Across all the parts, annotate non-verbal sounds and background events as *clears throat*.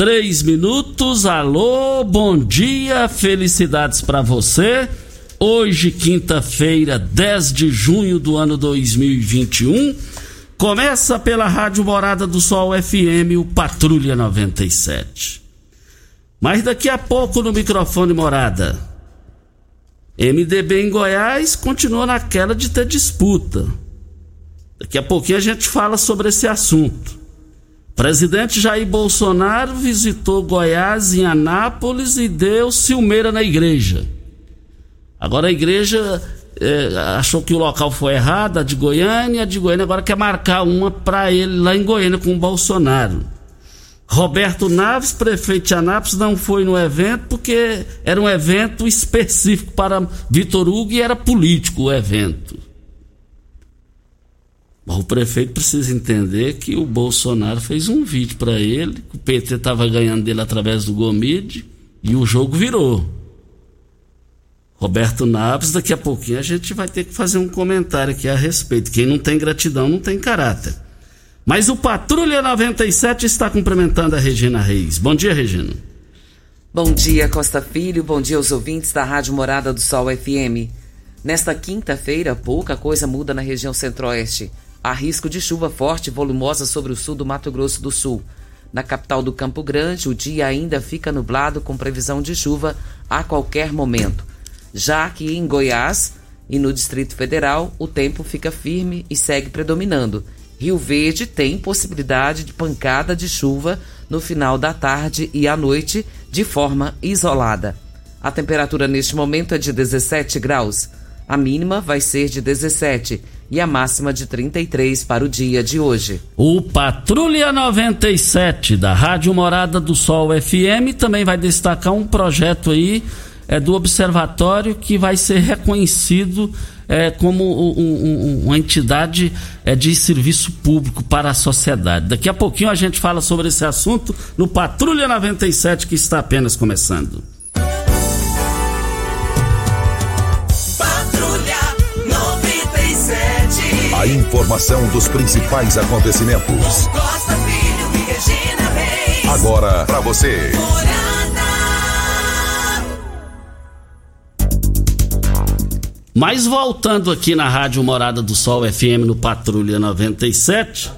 três minutos. Alô, bom dia, felicidades para você. Hoje, quinta-feira, 10 de junho do ano 2021. Começa pela Rádio Morada do Sol FM, o Patrulha 97. Mas daqui a pouco no microfone Morada. MDB em Goiás continua naquela de ter disputa. Daqui a pouquinho a gente fala sobre esse assunto. Presidente Jair Bolsonaro visitou Goiás em Anápolis e deu ciumeira na igreja. Agora a igreja é, achou que o local foi errado, a de Goiânia, a de Goiânia agora quer marcar uma para ele lá em Goiânia com o Bolsonaro. Roberto Naves, prefeito de Anápolis, não foi no evento porque era um evento específico para Vitor Hugo e era político o evento. O prefeito precisa entender que o Bolsonaro fez um vídeo para ele, que o PT estava ganhando dele através do Gomide e o jogo virou. Roberto Naves, daqui a pouquinho a gente vai ter que fazer um comentário aqui a respeito. Quem não tem gratidão não tem caráter. Mas o Patrulha 97 está cumprimentando a Regina Reis. Bom dia, Regina. Bom dia, Costa Filho. Bom dia aos ouvintes da Rádio Morada do Sol FM. Nesta quinta-feira, pouca coisa muda na região centro-oeste. Há risco de chuva forte e volumosa sobre o sul do Mato Grosso do Sul. Na capital do Campo Grande, o dia ainda fica nublado com previsão de chuva a qualquer momento. Já que em Goiás e no Distrito Federal, o tempo fica firme e segue predominando. Rio Verde tem possibilidade de pancada de chuva no final da tarde e à noite, de forma isolada. A temperatura neste momento é de 17 graus. A mínima vai ser de 17 e a máxima de 33 para o dia de hoje. O Patrulha 97 da Rádio Morada do Sol FM também vai destacar um projeto aí é, do observatório que vai ser reconhecido é, como um, um, uma entidade é, de serviço público para a sociedade. Daqui a pouquinho a gente fala sobre esse assunto no Patrulha 97 que está apenas começando. A informação dos principais acontecimentos. Costa Filho e Regina Reis. Agora para você. Mas voltando aqui na Rádio Morada do Sol FM no Patrulha 97,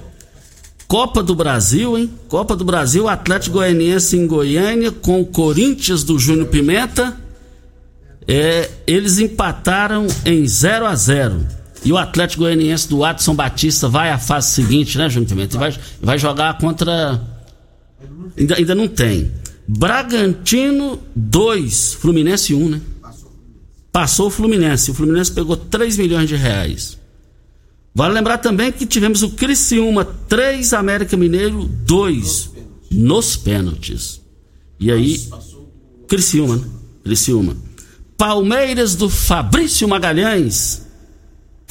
Copa do Brasil, hein? Copa do Brasil, Atlético Goianiense em Goiânia com o Corinthians do Júnior Pimenta. É, eles empataram em 0 a 0 E o Atlético Goianiense do Adson Batista vai à fase seguinte, né, Júnior Pimenta? E vai, vai jogar contra. Ainda, ainda não tem. Bragantino 2, Fluminense 1, né? Passou o Fluminense. O Fluminense pegou 3 milhões de reais. Vale lembrar também que tivemos o Criciúma 3, América Mineiro 2 nos pênaltis. E aí, Criciúma, né? Criciúma. Palmeiras do Fabrício Magalhães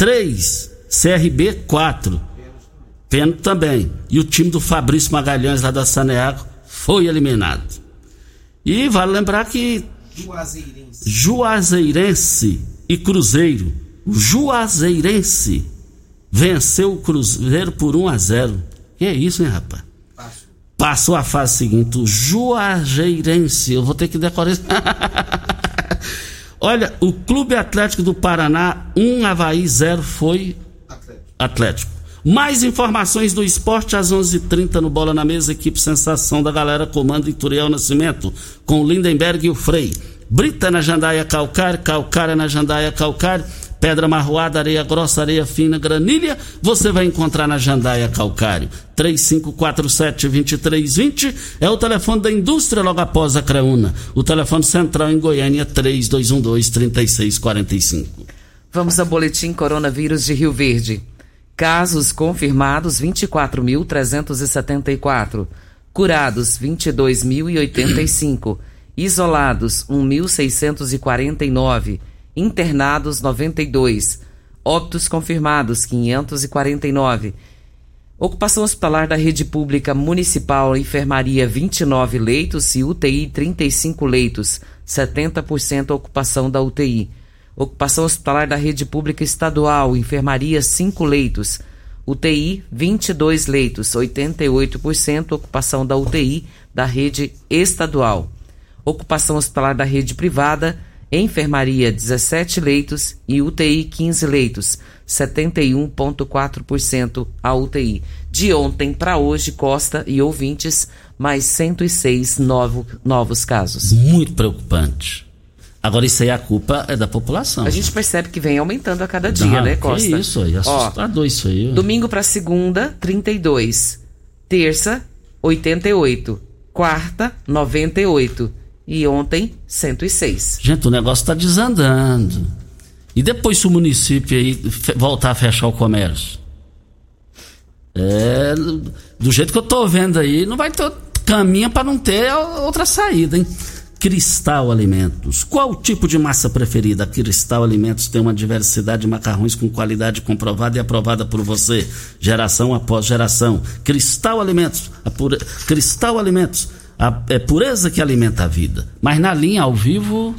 3, CRB 4. Pênalti também. E o time do Fabrício Magalhães lá da Saneago foi eliminado. E vale lembrar que Juazeirense, Juazeirense e Cruzeiro. O Juazeirense venceu o Cruzeiro por 1 a 0. Que é isso, hein, rapaz? Passou, Passou a fase seguinte, o Juazeirense. Eu vou ter que decorar isso. *laughs* Olha, o Clube Atlético do Paraná, 1 Havaí 0 foi Atlético. Atlético. Mais informações do esporte às 11:30 h 30 no Bola na Mesa, equipe Sensação da Galera, comando Ituriel Nascimento, com o Lindenberg e o Frei. Brita na Jandaia Calcário, Calcária na Jandaia Calcário pedra marroada, areia grossa, areia fina, granilha, você vai encontrar na Jandaia Calcário. 3547-2320 é o telefone da indústria logo após a Creuna. O telefone central em Goiânia 3212-3645. Vamos ao boletim coronavírus de Rio Verde. Casos confirmados 24.374. Curados 22.085. Isolados 1.649 internados 92, óbitos confirmados 549. Ocupação hospitalar da rede pública municipal, enfermaria 29 leitos e UTI 35 leitos, 70% ocupação da UTI. Ocupação hospitalar da rede pública estadual, enfermaria 5 leitos, UTI 22 leitos, 88% ocupação da UTI da rede estadual. Ocupação hospitalar da rede privada, enfermaria 17 leitos e UTI 15 leitos, 71,4% a UTI. De ontem para hoje, Costa e ouvintes, mais 106 novo, novos casos. Muito preocupante. Agora, isso aí a culpa é da população. A gente percebe que vem aumentando a cada dia, né, Costa? Que isso aí, assustador Ó, isso aí. Domingo para segunda, 32. Terça, 88. Quarta, 98 e ontem 106. Gente, o negócio está desandando. E depois se o município aí voltar a fechar o comércio? É, do jeito que eu tô vendo aí, não vai ter caminho para não ter outra saída, hein? Cristal Alimentos. Qual o tipo de massa preferida? Cristal Alimentos tem uma diversidade de macarrões com qualidade comprovada e aprovada por você, geração após geração. Cristal Alimentos. Pura... Cristal Alimentos a, é pureza que alimenta a vida. Mas na linha ao vivo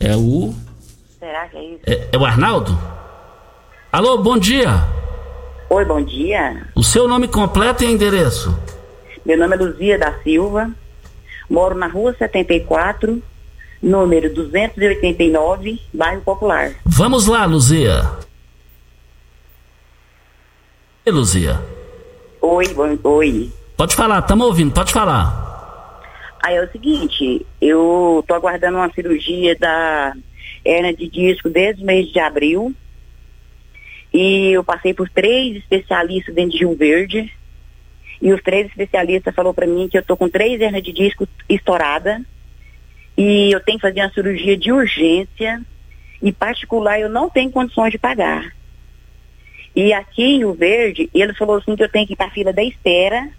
é o. Será que é isso? É, é o Arnaldo? Alô, bom dia. Oi, bom dia. O seu nome completo e endereço? Meu nome é Luzia da Silva. Moro na rua 74, número 289, bairro Popular. Vamos lá, Luzia. Oi, Luzia. Oi, oi, oi. Pode falar, estamos ouvindo, pode falar. Aí é o seguinte, eu tô aguardando uma cirurgia da hernia de disco desde o mês de abril. E eu passei por três especialistas dentro de Rio Verde. E os três especialistas falou para mim que eu tô com três hernias de disco estourada. E eu tenho que fazer uma cirurgia de urgência. E particular eu não tenho condições de pagar. E aqui em Rio Verde, ele falou assim que eu tenho que ir para a fila da espera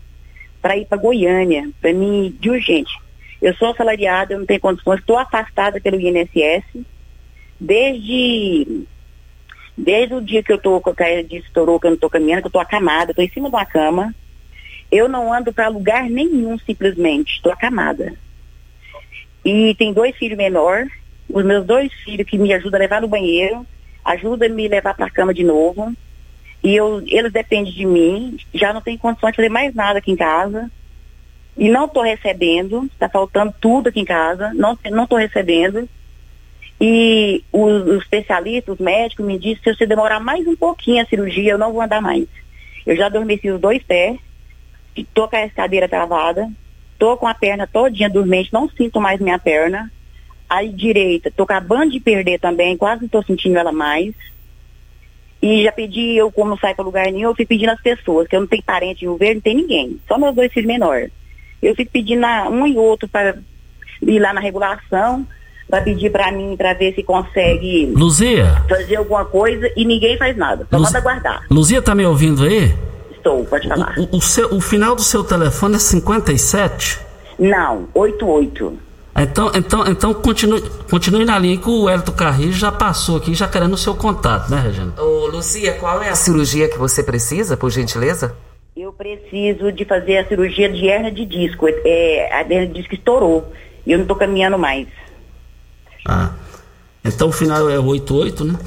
para ir para Goiânia, para mim, de urgente. Eu sou assalariada, eu não tenho condições, estou afastada pelo INSS desde desde o dia que eu estou com a caída de estourou, que eu não estou caminhando, que eu estou acamada, estou em cima de uma cama. Eu não ando para lugar nenhum, simplesmente, estou acamada. E tem dois filhos menores, os meus dois filhos que me ajudam a levar no banheiro, ajudam a me levar para a cama de novo. E eu, eles dependem de mim, já não tenho condições de fazer mais nada aqui em casa. E não estou recebendo, está faltando tudo aqui em casa, não estou recebendo. E os, especialistas, os médicos me disseram que se você demorar mais um pouquinho a cirurgia, eu não vou andar mais. Eu já adormeci os dois pés, estou com a cadeira travada, estou com a perna todinha dormente, não sinto mais minha perna. A direita, estou acabando de perder também, quase não estou sentindo ela mais. E já pedi, eu como não saio para lugar nenhum, eu fui pedindo às pessoas, que eu não tenho parente em Rio Verde, não tem ninguém, só meus dois filhos menores. Eu fico pedindo a um e outro para ir lá na regulação, para pedir para mim, para ver se consegue Luzia, fazer alguma coisa e ninguém faz nada. Só Luz- manda aguardar. Luzia tá me ouvindo aí? Estou, pode falar. O, o seu- o final do seu telefone é 57? Não, 88. Então, então, então continue, continue na linha que o Hélito Carrilho já passou aqui, já querendo o seu contato, né, Regina? Ô, Lucia, qual é a cirurgia que você precisa, por gentileza? Eu preciso de fazer a cirurgia de hernia de disco. É, a hernia de disco estourou. E eu não estou caminhando mais. Ah. Então o final é 88, né?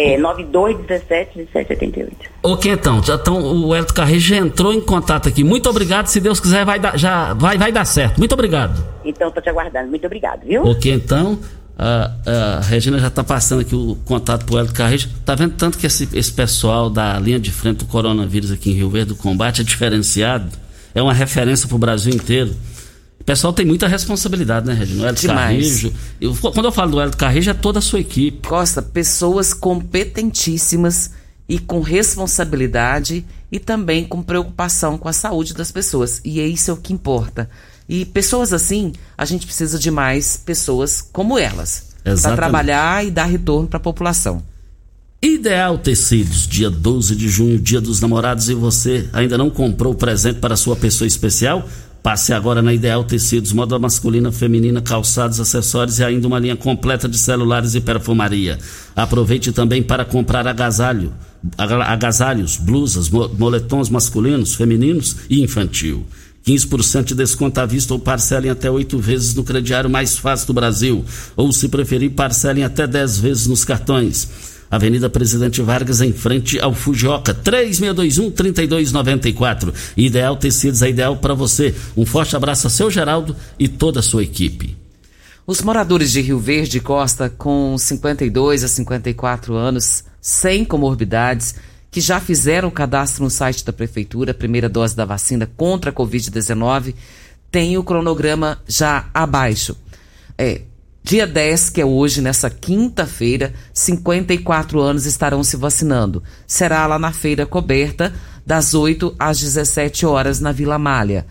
É 92 17 17 78. Ok, então, já tão, o Hélito Carrilho já entrou em contato aqui. Muito obrigado, se Deus quiser vai dar, já, vai, vai dar certo. Muito obrigado. Então, estou te aguardando. Muito obrigado, viu? Ok, então, a, a Regina já está passando aqui o contato pro Hélio Carrejo. Tá vendo tanto que esse, esse pessoal da linha de frente do coronavírus aqui em Rio Verde, do combate, é diferenciado? É uma referência pro Brasil inteiro. O pessoal tem muita responsabilidade, né, Regina? O Hélio. Carrejo. Eu, quando eu falo do Hélio Carrejo, é toda a sua equipe. Costa, pessoas competentíssimas e com responsabilidade e também com preocupação com a saúde das pessoas. E é isso é o que importa. E pessoas assim, a gente precisa de mais pessoas como elas. Para trabalhar e dar retorno para a população. Ideal Tecidos, dia 12 de junho, dia dos namorados, e você ainda não comprou o presente para sua pessoa especial? Passe agora na Ideal Tecidos, moda masculina, feminina, calçados, acessórios e ainda uma linha completa de celulares e perfumaria. Aproveite também para comprar agasalho, aga- agasalhos, blusas, mo- moletons masculinos, femininos e infantil. 15% de desconto à vista ou parcelem até oito vezes no crediário mais fácil do Brasil. Ou, se preferir, parcelem até 10 vezes nos cartões. Avenida Presidente Vargas, em frente ao Fujioka, 3621-3294. Ideal Tecidos é ideal para você. Um forte abraço a seu Geraldo e toda a sua equipe. Os moradores de Rio Verde Costa com 52 a 54 anos, sem comorbidades, que já fizeram o cadastro no site da Prefeitura, a primeira dose da vacina contra a Covid-19, têm o cronograma já abaixo. É, dia 10, que é hoje, nessa quinta-feira, 54 anos estarão se vacinando. Será lá na feira coberta, das 8 às 17 horas, na Vila Malha.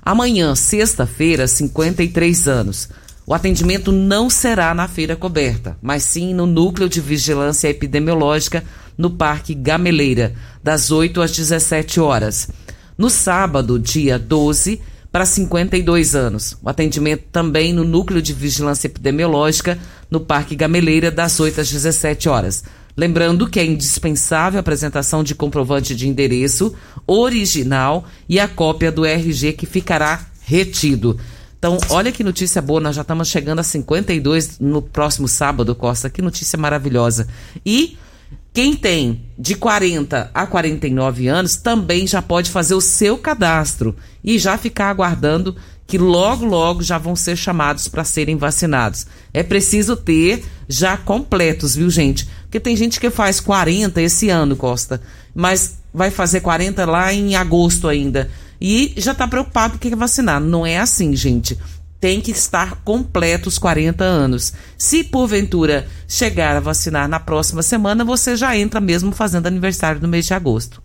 Amanhã, sexta-feira, 53 anos. O atendimento não será na feira coberta, mas sim no Núcleo de Vigilância Epidemiológica, no Parque Gameleira, das 8 às 17 horas. No sábado, dia 12, para 52 anos. O atendimento também no Núcleo de Vigilância Epidemiológica, no Parque Gameleira, das 8 às 17 horas. Lembrando que é indispensável a apresentação de comprovante de endereço original e a cópia do RG que ficará retido. Então, olha que notícia boa, nós já estamos chegando a 52 no próximo sábado, Costa. Que notícia maravilhosa. E quem tem de 40 a 49 anos também já pode fazer o seu cadastro e já ficar aguardando que logo, logo já vão ser chamados para serem vacinados. É preciso ter já completos, viu, gente? Porque tem gente que faz 40 esse ano, Costa, mas vai fazer 40 lá em agosto ainda. E já está preocupado que quer vacinar. Não é assim, gente tem que estar completo os 40 anos. Se porventura chegar a vacinar na próxima semana, você já entra mesmo fazendo aniversário no mês de agosto.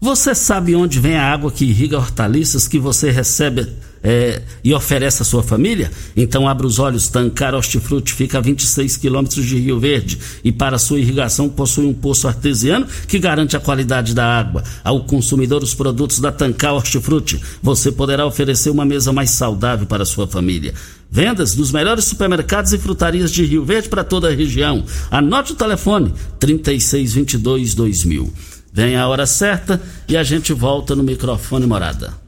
Você sabe onde vem a água que irriga hortaliças que você recebe é, e oferece à sua família? Então abra os olhos, Tancar Hortifruti fica a 26 quilômetros de Rio Verde e para sua irrigação possui um poço artesiano que garante a qualidade da água. Ao consumidor os produtos da Tancar Hortifruti, você poderá oferecer uma mesa mais saudável para a sua família. Vendas nos melhores supermercados e frutarias de Rio Verde para toda a região. Anote o telefone 3622 2000. Vem a hora certa e a gente volta no microfone morada.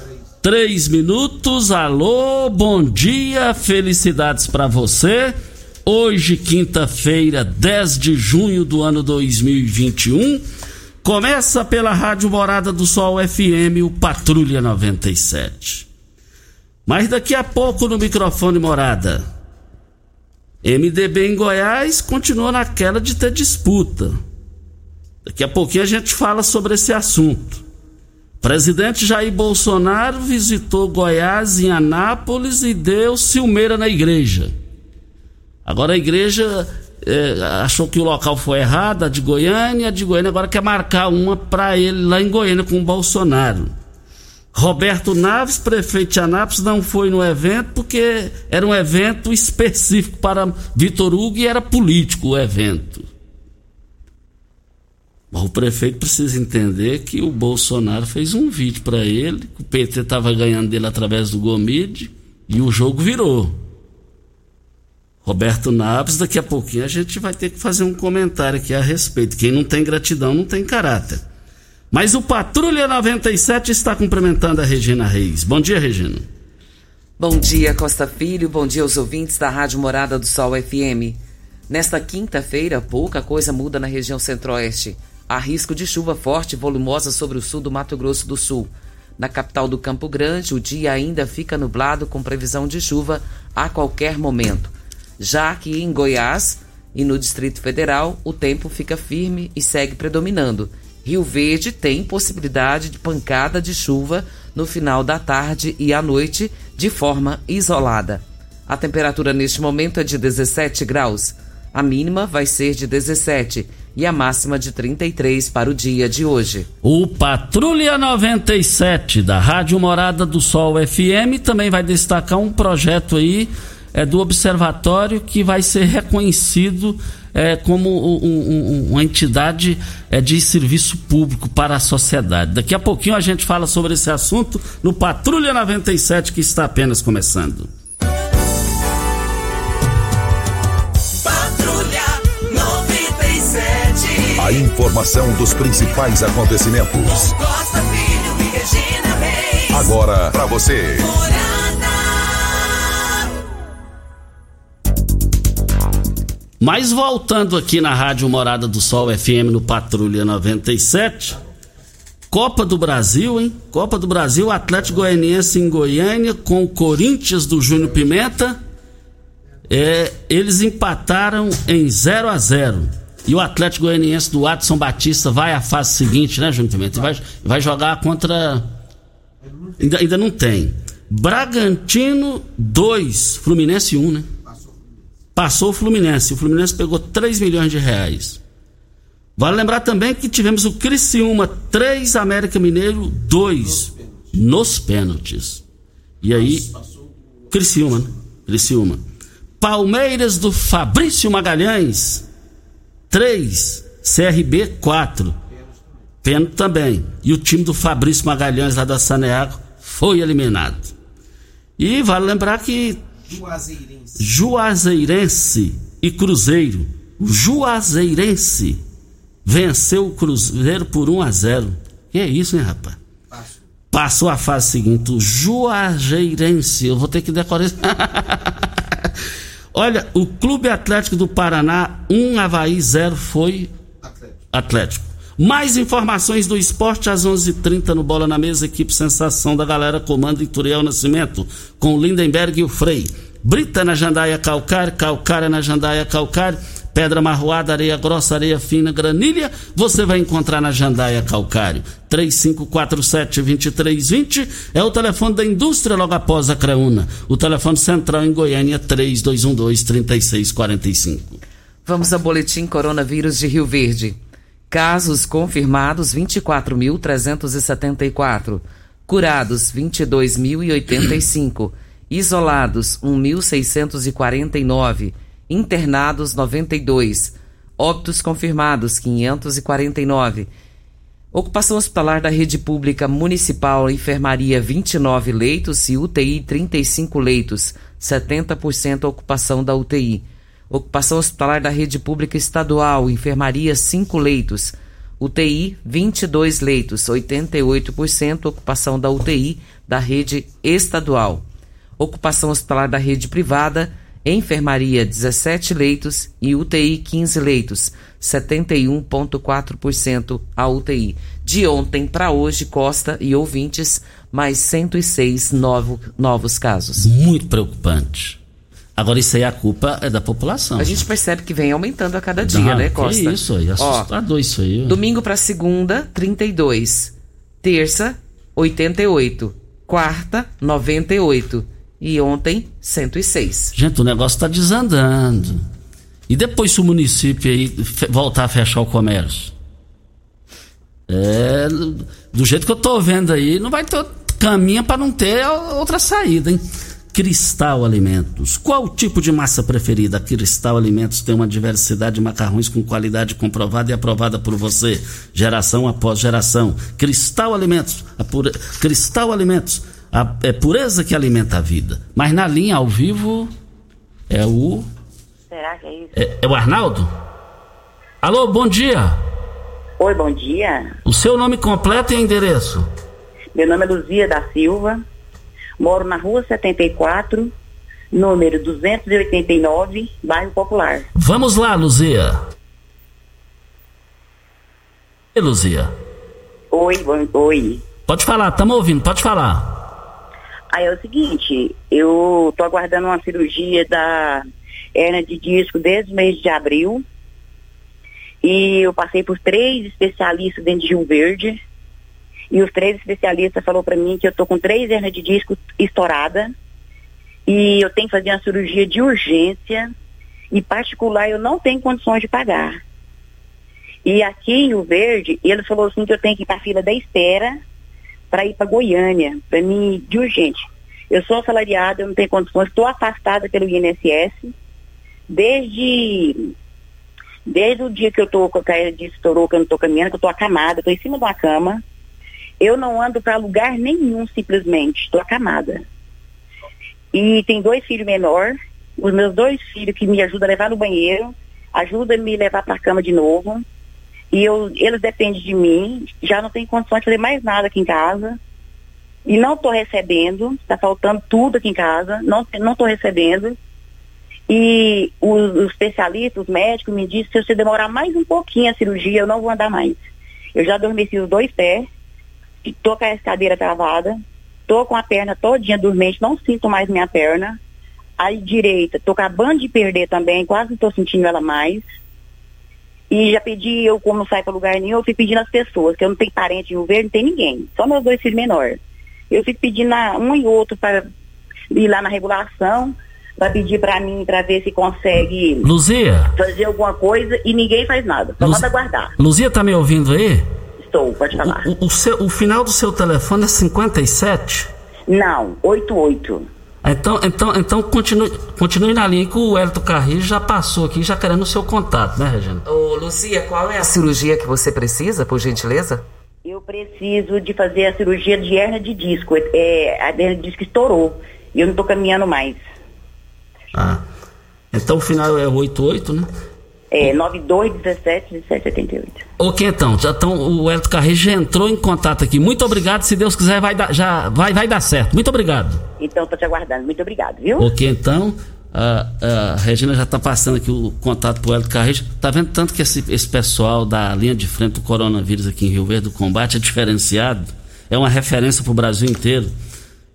três minutos. Alô, bom dia, felicidades para você. Hoje, quinta-feira, 10 de junho do ano 2021. Começa pela Rádio Morada do Sol FM, o Patrulha 97. Mas daqui a pouco no microfone Morada. MDB em Goiás continua naquela de ter disputa. Daqui a pouquinho a gente fala sobre esse assunto. Presidente Jair Bolsonaro visitou Goiás em Anápolis e deu ciumeira na igreja. Agora a igreja é, achou que o local foi errado, a de Goiânia, a de Goiânia agora quer marcar uma para ele lá em Goiânia com o Bolsonaro. Roberto Naves, prefeito de Anápolis, não foi no evento porque era um evento específico para Vitor Hugo e era político o evento. O prefeito precisa entender que o Bolsonaro fez um vídeo para ele, que o PT estava ganhando dele através do Gomide e o jogo virou. Roberto Naves, daqui a pouquinho a gente vai ter que fazer um comentário aqui a respeito. Quem não tem gratidão não tem caráter. Mas o Patrulha 97 está cumprimentando a Regina Reis. Bom dia, Regina. Bom dia, Costa Filho. Bom dia aos ouvintes da Rádio Morada do Sol FM. Nesta quinta-feira, pouca coisa muda na região centro-oeste. Há risco de chuva forte e volumosa sobre o sul do Mato Grosso do Sul. Na capital do Campo Grande, o dia ainda fica nublado com previsão de chuva a qualquer momento. Já que em Goiás e no Distrito Federal, o tempo fica firme e segue predominando. Rio Verde tem possibilidade de pancada de chuva no final da tarde e à noite de forma isolada. A temperatura neste momento é de 17 graus. A mínima vai ser de 17 e a máxima de 33 para o dia de hoje. O Patrulha 97 da Rádio Morada do Sol FM também vai destacar um projeto aí é, do observatório que vai ser reconhecido é, como um, um, uma entidade é, de serviço público para a sociedade. Daqui a pouquinho a gente fala sobre esse assunto no Patrulha 97 que está apenas começando. Informação dos principais acontecimentos. Agora para você. Mas voltando aqui na Rádio Morada do Sol FM no Patrulha 97, Copa do Brasil, hein? Copa do Brasil, Atlético Goianiense em Goiânia com o Corinthians do Júnior Pimenta. É, eles empataram em 0 a 0 E o Atlético Goianiense do Adson Batista vai à fase seguinte, né, Júnior Pimenta? E vai, vai jogar contra. Ainda, ainda não tem. Bragantino 2, Fluminense 1, né? Passou o Fluminense. O Fluminense pegou 3 milhões de reais. Vale lembrar também que tivemos o Criciúma 3, América Mineiro 2 nos pênaltis. E aí, Criciúma, né? Criciúma. Palmeiras do Fabrício Magalhães 3, CRB 4. Pênalti também. E o time do Fabrício Magalhães lá da Saneago foi eliminado. E vale lembrar que Juazeirense, Juazeirense e Cruzeiro. O Juazeirense venceu o Cruzeiro por 1 a 0. Que é isso, hein, rapaz? Passou a fase seguinte, o Juazeirense. Eu vou ter que decorar isso. *laughs* Olha, o Clube Atlético do Paraná, 1 Havaí 0 foi Atlético. Atlético. Mais informações do esporte às 11:30 h 30 no Bola na Mesa, equipe Sensação da Galera, comando Ituriel Nascimento, com o Lindenberg e o Frei. Brita na Jandaia Calcário, Calcária na Jandaia Calcário, Pedra Marroada, Areia Grossa, Areia Fina, Granilha, você vai encontrar na Jandaia Calcário. 3547-2320 é o telefone da indústria logo após a Creuna. O telefone central em Goiânia 3212-3645. Vamos ao boletim Coronavírus de Rio Verde. Casos confirmados 24.374. Curados 22.085. Isolados 1.649 internados 92, óbitos confirmados 549. Ocupação hospitalar da rede pública municipal, enfermaria 29 leitos e UTI 35 leitos, 70% ocupação da UTI. Ocupação hospitalar da rede pública estadual, enfermaria 5 leitos, UTI 22 leitos, 88% ocupação da UTI da rede estadual. Ocupação hospitalar da rede privada, enfermaria 17 leitos e UTI 15 leitos, 71,4% a UTI. De ontem para hoje, Costa e ouvintes, mais 106 novo, novos casos. Muito preocupante. Agora, isso aí a culpa é da população. A gente percebe que vem aumentando a cada dia, Não, né, Costa? Que isso aí, assustador Ó, isso aí. Domingo para segunda, 32. Terça, 88. Quarta, 98 e ontem 106. Gente, o negócio está desandando. E depois se o município aí voltar a fechar o comércio? É, do jeito que eu estou vendo aí, não vai ter caminho para não ter outra saída, hein? Cristal Alimentos. Qual o tipo de massa preferida? Cristal Alimentos tem uma diversidade de macarrões com qualidade comprovada e aprovada por você, geração após geração. Cristal Alimentos, pura... Cristal Alimentos a, é pureza que alimenta a vida. Mas na linha ao vivo é o. Será que é isso? É, é o Arnaldo? Alô, bom dia. Oi, bom dia. O seu nome completo e endereço? Meu nome é Luzia da Silva. Moro na rua 74, número 289, bairro Popular. Vamos lá, Luzia. E Luzia? Oi, oi. Pode falar, estamos ouvindo, pode falar. Aí é o seguinte, eu tô aguardando uma cirurgia da hernia de disco desde o mês de abril. E eu passei por três especialistas dentro de Rio Verde. E os três especialistas falou para mim que eu tô com três hernias de disco estourada. E eu tenho que fazer uma cirurgia de urgência. E particular eu não tenho condições de pagar. E aqui em Rio Verde, ele falou assim que eu tenho que ir para a fila da espera para ir para Goiânia, para mim, de urgente. Eu sou assalariada, eu não tenho condições, estou afastada pelo INSS. Desde, desde o dia que eu estou com a caída de estourou, que eu não estou caminhando, que eu estou acamada, estou em cima de uma cama. Eu não ando para lugar nenhum, simplesmente. Estou acamada. E tem dois filhos menores, os meus dois filhos que me ajudam a levar no banheiro, ajudam a me levar para a cama de novo. E eu, eles dependem de mim, já não tenho condições de fazer mais nada aqui em casa. E não estou recebendo, está faltando tudo aqui em casa, não estou recebendo. E os, especialistas, os médicos me disseram que se você demorar mais um pouquinho a cirurgia, eu não vou andar mais. Eu já adormeci os dois pés, estou com a cadeira travada, estou com a perna todinha dormente, não sinto mais minha perna. A direita, estou acabando de perder também, quase não estou sentindo ela mais. E já pedi, eu como não saio para lugar nenhum, eu fui pedindo às pessoas, que eu não tenho parente em Rio Verde, não tem ninguém. Só meus dois filhos menores. Eu fico pedindo a um e outro para ir lá na regulação. pra pedir pra mim, pra ver se consegue Luzia, fazer alguma coisa e ninguém faz nada. Só Luz- manda guardar. Luzia tá me ouvindo aí? Estou, pode falar. O, o seu- o final do seu telefone é 57? Não, 88. Então, então, então continue, continue na linha que o Hélito Carrilho já passou aqui, já querendo o seu contato, né, Regina? Ô, Lucia, qual é a cirurgia que você precisa, por gentileza? Eu preciso de fazer a cirurgia de hernia de disco. É, a hernia de disco estourou. E eu não tô caminhando mais. Ah. Então o final é 88, né? É 92 17 17 78. Ok, então, já tão, o Hélito Carrilho já entrou em contato aqui. Muito obrigado, se Deus quiser, vai dar, já, vai, vai dar certo. Muito obrigado. Então tô te aguardando. Muito obrigado, viu? Ok, então, a, a Regina já está passando aqui o contato pro Hélio Carrejo. Tá vendo tanto que esse, esse pessoal da linha de frente do coronavírus aqui em Rio Verde, do combate, é diferenciado. É uma referência pro Brasil inteiro.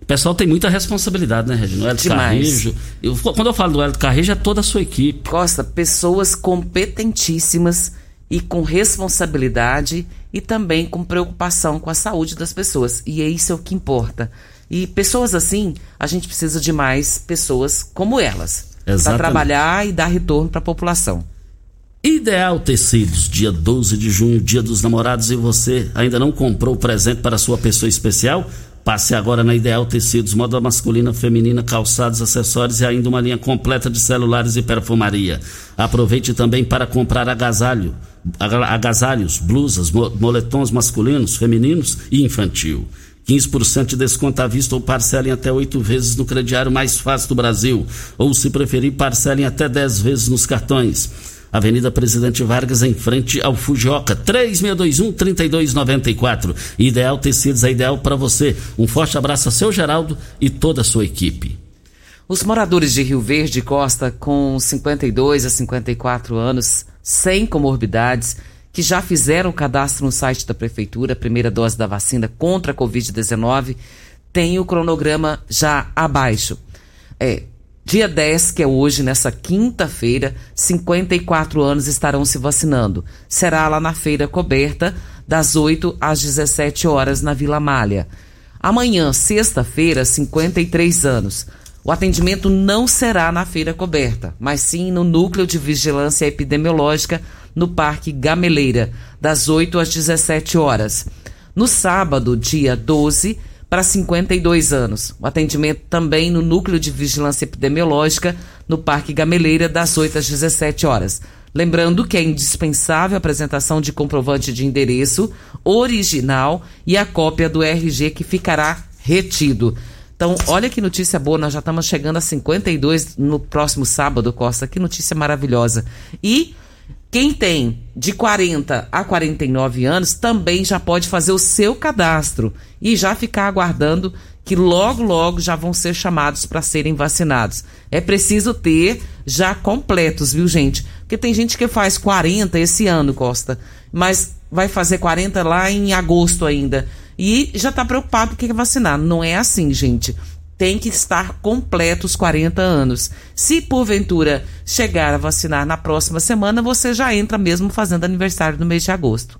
O pessoal tem muita responsabilidade, né, Regina? O Hélio. Carrejo. Eu- quando eu falo do Hélio Carrejo, é toda a sua equipe. Costa, pessoas competentíssimas e com responsabilidade e também com preocupação com a saúde das pessoas. E é isso é o que importa. E pessoas assim, a gente precisa de mais pessoas como elas. Para trabalhar e dar retorno para a população. Ideal Tecidos, dia 12 de junho, dia dos namorados, e você ainda não comprou o presente para sua pessoa especial? Passe agora na Ideal Tecidos, moda masculina, feminina, calçados, acessórios e ainda uma linha completa de celulares e perfumaria. Aproveite também para comprar agasalho, aga- agasalhos, blusas, mo- moletons masculinos, femininos e infantil. 15% de desconto à vista ou parcelem até oito vezes no crediário mais fácil do Brasil. Ou, se preferir, parcelem até 10 vezes nos cartões. Avenida Presidente Vargas, em frente ao Fujioka, 3621-3294. Ideal Tecidos é ideal para você. Um forte abraço a seu Geraldo e toda a sua equipe. Os moradores de Rio Verde Costa com 52 a 54 anos, sem comorbidades, que já fizeram o cadastro no site da Prefeitura, a primeira dose da vacina contra a Covid-19, têm o cronograma já abaixo. É, dia 10, que é hoje, nessa quinta-feira, 54 anos estarão se vacinando. Será lá na feira coberta, das 8 às 17 horas, na Vila Malha. Amanhã, sexta-feira, 53 anos. O atendimento não será na feira coberta, mas sim no Núcleo de Vigilância Epidemiológica, no Parque Gameleira, das 8 às 17 horas. No sábado, dia 12, para 52 anos. O atendimento também no Núcleo de Vigilância Epidemiológica, no Parque Gameleira, das 8 às 17 horas. Lembrando que é indispensável a apresentação de comprovante de endereço original e a cópia do RG que ficará retido. Então, olha que notícia boa, nós já estamos chegando a 52 no próximo sábado, Costa. Que notícia maravilhosa. E quem tem de 40 a 49 anos também já pode fazer o seu cadastro e já ficar aguardando que logo, logo já vão ser chamados para serem vacinados. É preciso ter já completos, viu, gente? Porque tem gente que faz 40 esse ano, Costa, mas vai fazer 40 lá em agosto ainda. E já está preocupado que quer vacinar. Não é assim, gente tem que estar completo os 40 anos. Se porventura chegar a vacinar na próxima semana, você já entra mesmo fazendo aniversário no mês de agosto.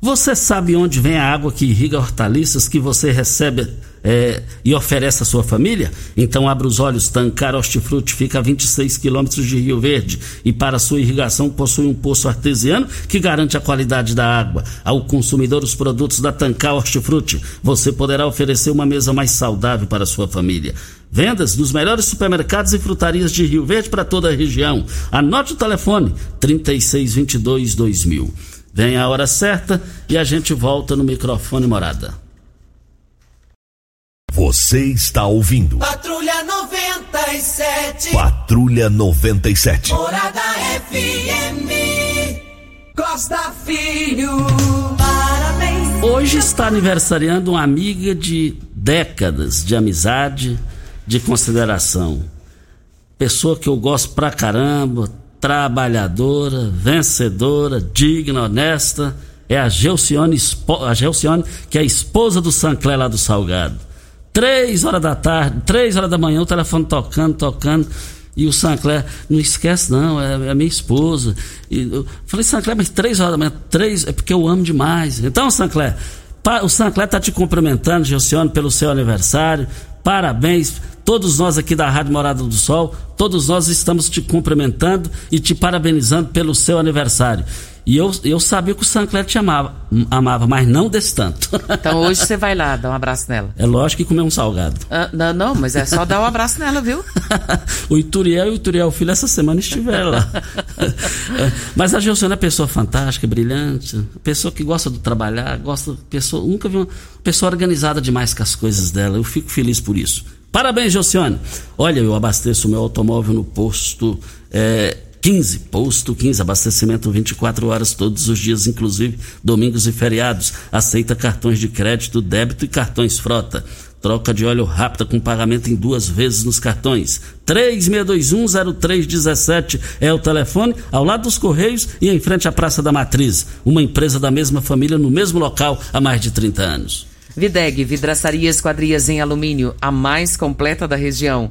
Você sabe onde vem a água que irriga hortaliças que você recebe é, e oferece à sua família? Então abra os olhos, Tancar Hortifruti fica a 26 quilômetros de Rio Verde e para sua irrigação possui um poço artesiano que garante a qualidade da água. Ao consumidor os produtos da Tancar Hortifruti, você poderá oferecer uma mesa mais saudável para a sua família. Vendas nos melhores supermercados e frutarias de Rio Verde para toda a região. Anote o telefone 3622 2000. Vem a hora certa e a gente volta no microfone morada. Você está ouvindo Patrulha 97. Patrulha 97. Morada FM. Costa Filho. Parabéns. Hoje está aniversariando uma amiga de décadas de amizade, de consideração. Pessoa que eu gosto pra caramba, trabalhadora, vencedora, digna, honesta. É a Gelcione, a Gelcione que é a esposa do Sancler lá do Salgado. Três horas da tarde, três horas da manhã, o telefone tocando, tocando. E o Sancler, não esquece não, é, é minha esposa. E eu falei, Sancler, mas três horas da manhã, três, é porque eu amo demais. Então, Sancler, o Sancler tá te cumprimentando, Gelcione, pelo seu aniversário. Parabéns, todos nós aqui da Rádio Morada do Sol, todos nós estamos te cumprimentando e te parabenizando pelo seu aniversário. E eu, eu sabia que o Sancler te amava, amava, mas não desse tanto. Então hoje *laughs* você vai lá dar um abraço nela. É lógico que comer um salgado. Ah, não, não, mas é só dar um abraço nela, viu? *laughs* o Ituriel e o Ituriel Filho essa semana estiveram lá. *laughs* mas a Gilson é pessoa fantástica, brilhante, pessoa que gosta de trabalhar, gosta, pessoa, nunca vi uma pessoa organizada demais com as coisas dela. Eu fico feliz por isso. Parabéns, Josiane. Olha, eu abasteço o meu automóvel no posto é, 15, posto 15, abastecimento 24 horas todos os dias, inclusive domingos e feriados. Aceita cartões de crédito, débito e cartões frota. Troca de óleo rápida com pagamento em duas vezes nos cartões. 36210317 é o telefone, ao lado dos Correios e em frente à Praça da Matriz. Uma empresa da mesma família no mesmo local há mais de 30 anos. Videg, vidraçaria esquadrias em alumínio, a mais completa da região.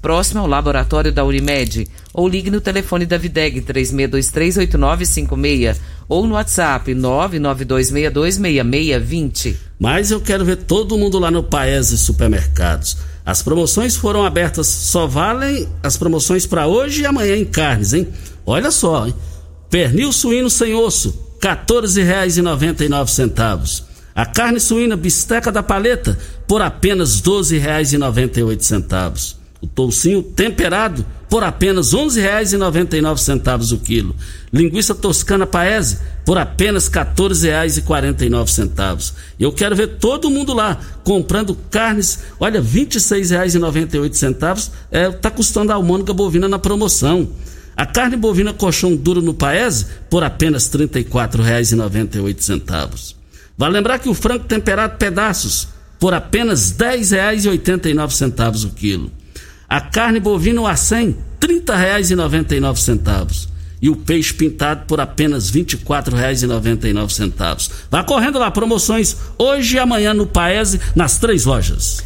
próximo ao laboratório da Unimed, ou ligue no telefone da Videg 36238956 ou no WhatsApp 992626620. Mas eu quero ver todo mundo lá no Paese Supermercados. As promoções foram abertas, só valem as promoções para hoje e amanhã em carnes, hein? Olha só, hein? Pernil suíno sem osso, R$ 14,99. A carne suína bisteca da paleta, por apenas R$ 12,98 o toucinho temperado por apenas R$ 11,99 o quilo. Linguiça toscana paese por apenas R$ 14,49. Eu quero ver todo mundo lá comprando carnes, olha, R$ 26,98 é, tá custando a almôndega bovina na promoção. A carne bovina colchão duro no paese por apenas R$ 34,98. Vale lembrar que o frango temperado pedaços por apenas R$ 10,89 o quilo. A carne bovina a 100, R$ 30,99. E o peixe pintado por apenas R$ 24,99. Vá correndo lá, promoções hoje e amanhã no Paese, nas três lojas.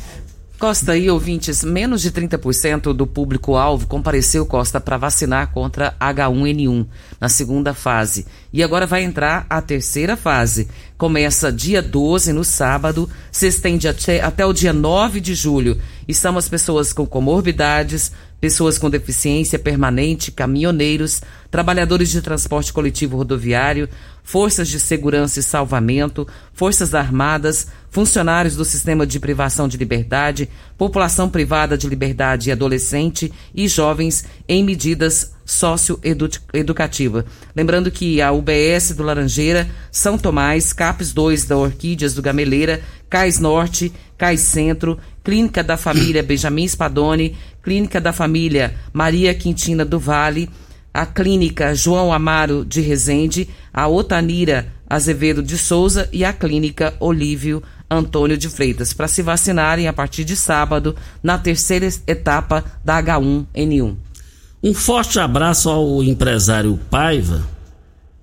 Costa e ouvintes, menos de 30% do público-alvo compareceu Costa para vacinar contra H1N1 na segunda fase. E agora vai entrar a terceira fase. Começa dia 12, no sábado, se estende até, até o dia 9 de julho. E são as pessoas com comorbidades, pessoas com deficiência permanente, caminhoneiros, trabalhadores de transporte coletivo rodoviário, forças de segurança e salvamento, forças armadas, funcionários do sistema de privação de liberdade, população privada de liberdade e adolescente e jovens em medidas socioeducativas. Lembrando que a UBS do Laranjeira, São Tomás, CAPES 2 da Orquídeas do Gameleira, CAIS Norte, CAIS Centro, Clínica da Família Benjamin Spadoni, Clínica da Família Maria Quintina do Vale, a Clínica João Amaro de Rezende, a Otanira Azevedo de Souza e a Clínica Olívio Antônio de Freitas, para se vacinarem a partir de sábado, na terceira etapa da H1N1. Um forte abraço ao empresário Paiva,